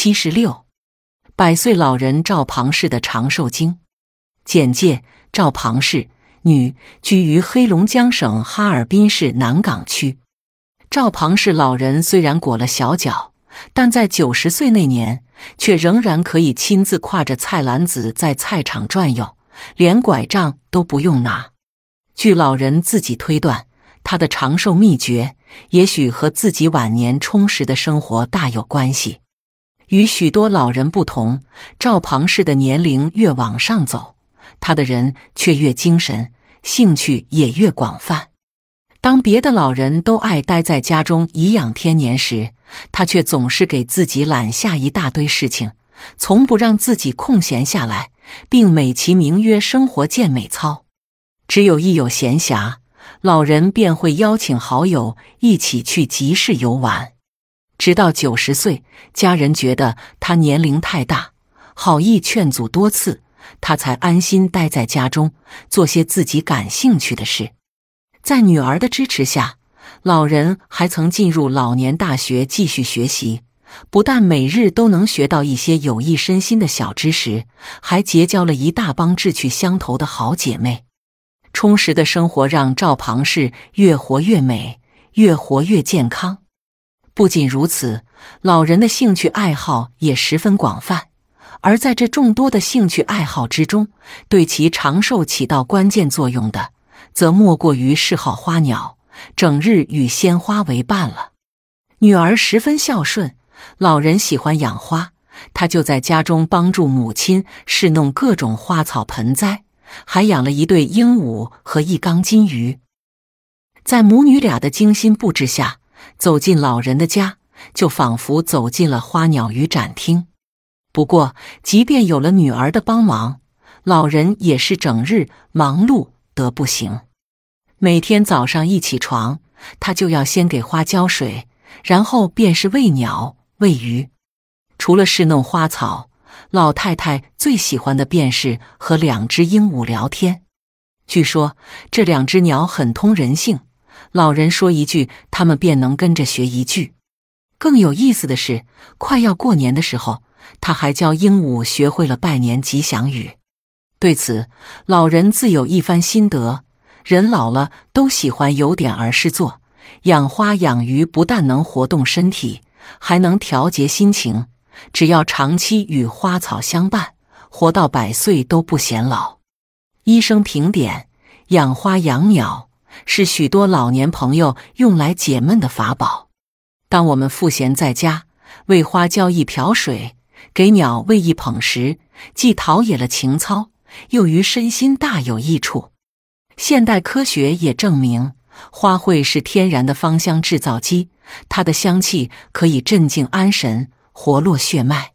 七十六，百岁老人赵庞氏的长寿经简介：赵庞氏，女，居于黑龙江省哈尔滨市南岗区。赵庞氏老人虽然裹了小脚，但在九十岁那年，却仍然可以亲自挎着菜篮子在菜场转悠，连拐杖都不用拿。据老人自己推断，他的长寿秘诀也许和自己晚年充实的生活大有关系。与许多老人不同，赵庞氏的年龄越往上走，他的人却越精神，兴趣也越广泛。当别的老人都爱待在家中颐养天年时，他却总是给自己揽下一大堆事情，从不让自己空闲下来，并美其名曰“生活健美操”。只有一有闲暇，老人便会邀请好友一起去集市游玩。直到九十岁，家人觉得他年龄太大，好意劝阻多次，他才安心待在家中，做些自己感兴趣的事。在女儿的支持下，老人还曾进入老年大学继续学习，不但每日都能学到一些有益身心的小知识，还结交了一大帮志趣相投的好姐妹。充实的生活让赵庞氏越活越美，越活越健康。不仅如此，老人的兴趣爱好也十分广泛，而在这众多的兴趣爱好之中，对其长寿起到关键作用的，则莫过于嗜好花鸟，整日与鲜花为伴了。女儿十分孝顺，老人喜欢养花，她就在家中帮助母亲侍弄各种花草盆栽，还养了一对鹦鹉和一缸金鱼。在母女俩的精心布置下。走进老人的家，就仿佛走进了花鸟鱼展厅。不过，即便有了女儿的帮忙，老人也是整日忙碌得不行。每天早上一起床，他就要先给花浇水，然后便是喂鸟、喂鱼。除了侍弄花草，老太太最喜欢的便是和两只鹦鹉聊天。据说这两只鸟很通人性。老人说一句，他们便能跟着学一句。更有意思的是，快要过年的时候，他还教鹦鹉学会了拜年吉祥语。对此，老人自有一番心得：人老了都喜欢有点儿事做，养花养鱼不但能活动身体，还能调节心情。只要长期与花草相伴，活到百岁都不显老。医生评点：养花养鸟。是许多老年朋友用来解闷的法宝。当我们赋闲在家，为花浇一瓢水，给鸟喂一捧食，既陶冶了情操，又于身心大有益处。现代科学也证明，花卉是天然的芳香制造机，它的香气可以镇静安神、活络血脉，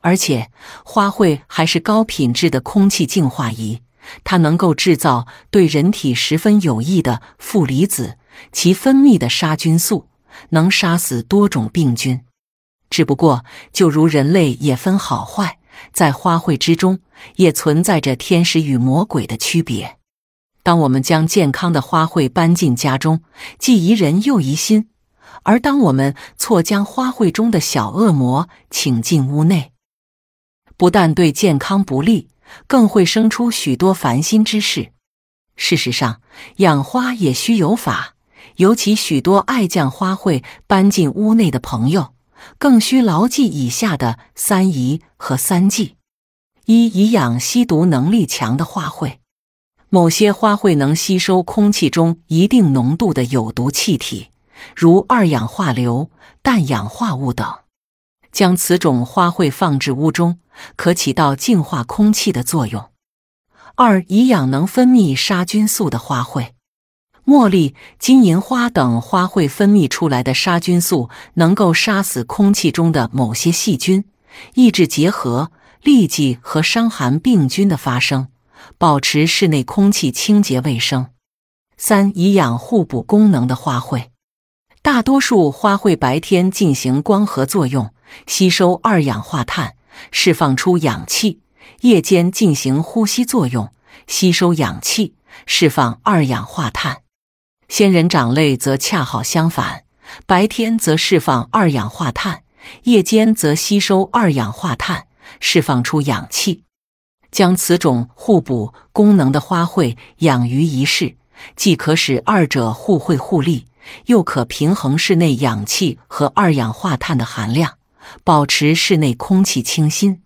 而且花卉还是高品质的空气净化仪。它能够制造对人体十分有益的负离子，其分泌的杀菌素能杀死多种病菌。只不过，就如人类也分好坏，在花卉之中也存在着天使与魔鬼的区别。当我们将健康的花卉搬进家中，既宜人又宜心；而当我们错将花卉中的小恶魔请进屋内，不但对健康不利。更会生出许多烦心之事。事实上，养花也需有法，尤其许多爱将花卉搬进屋内的朋友，更需牢记以下的三宜和三忌：一、以养吸毒能力强的花卉。某些花卉能吸收空气中一定浓度的有毒气体，如二氧化硫、氮氧化物等。将此种花卉放置屋中，可起到净化空气的作用。二、以养能分泌杀菌素的花卉，茉莉、金银花等花卉分泌出来的杀菌素，能够杀死空气中的某些细菌，抑制结核、痢疾和伤寒病菌的发生，保持室内空气清洁卫生。三、以养互补功能的花卉，大多数花卉白天进行光合作用。吸收二氧化碳，释放出氧气；夜间进行呼吸作用，吸收氧气，释放二氧化碳。仙人掌类则恰好相反，白天则释放二氧化碳，夜间则吸收二氧化碳，释放出氧气。将此种互补功能的花卉养于一室，既可使二者互惠互利，又可平衡室内氧气和二氧化碳的含量，保持室内空气清新。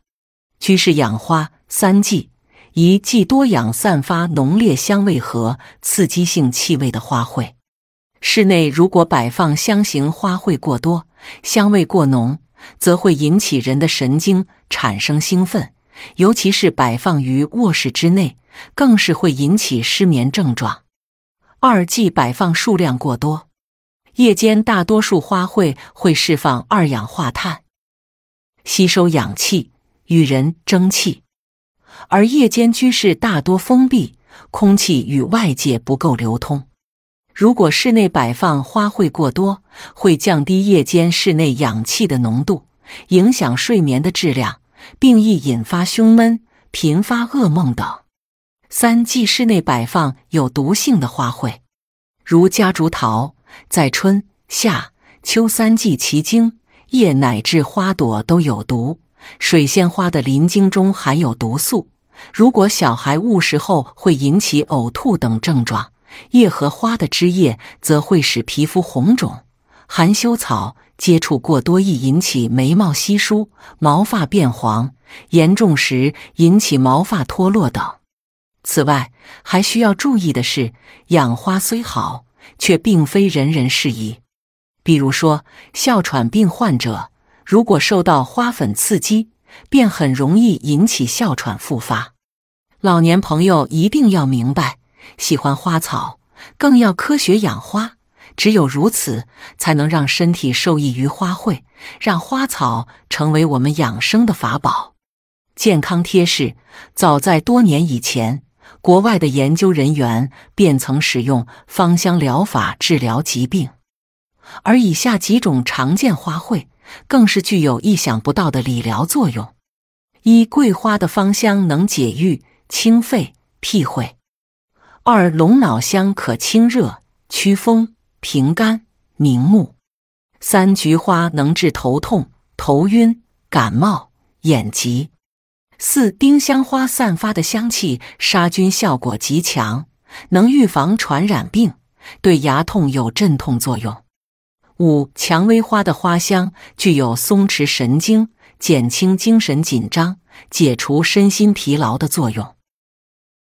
居室养花三忌：一、忌多养散发浓烈香味和刺激性气味的花卉。室内如果摆放香型花卉过多，香味过浓，则会引起人的神经产生兴奋，尤其是摆放于卧室之内，更是会引起失眠症状。二忌摆放数量过多，夜间大多数花卉会释放二氧化碳，吸收氧气与人争气，而夜间居室大多封闭，空气与外界不够流通。如果室内摆放花卉过多，会降低夜间室内氧气的浓度，影响睡眠的质量，并易引发胸闷、频发噩梦等。三忌室内摆放有毒性的花卉，如夹竹桃，在春夏秋三季其茎、叶乃至花朵都有毒。水仙花的鳞茎中含有毒素，如果小孩误食后，会引起呕吐等症状。叶和花的枝叶则会使皮肤红肿，含羞草接触过多易引起眉毛稀疏、毛发变黄，严重时引起毛发脱落等。此外，还需要注意的是，养花虽好，却并非人人适宜。比如说，哮喘病患者如果受到花粉刺激，便很容易引起哮喘复发。老年朋友一定要明白。喜欢花草，更要科学养花。只有如此，才能让身体受益于花卉，让花草成为我们养生的法宝。健康贴士：早在多年以前，国外的研究人员便曾使用芳香疗法治疗疾病，而以下几种常见花卉，更是具有意想不到的理疗作用。一、桂花的芳香能解郁、清肺、辟秽。二龙脑香可清热祛风平肝明目。三菊花能治头痛头晕感冒眼疾。四丁香花散发的香气杀菌效果极强，能预防传染病，对牙痛有镇痛作用。五蔷薇花的花香具有松弛神经、减轻精神紧张、解除身心疲劳的作用。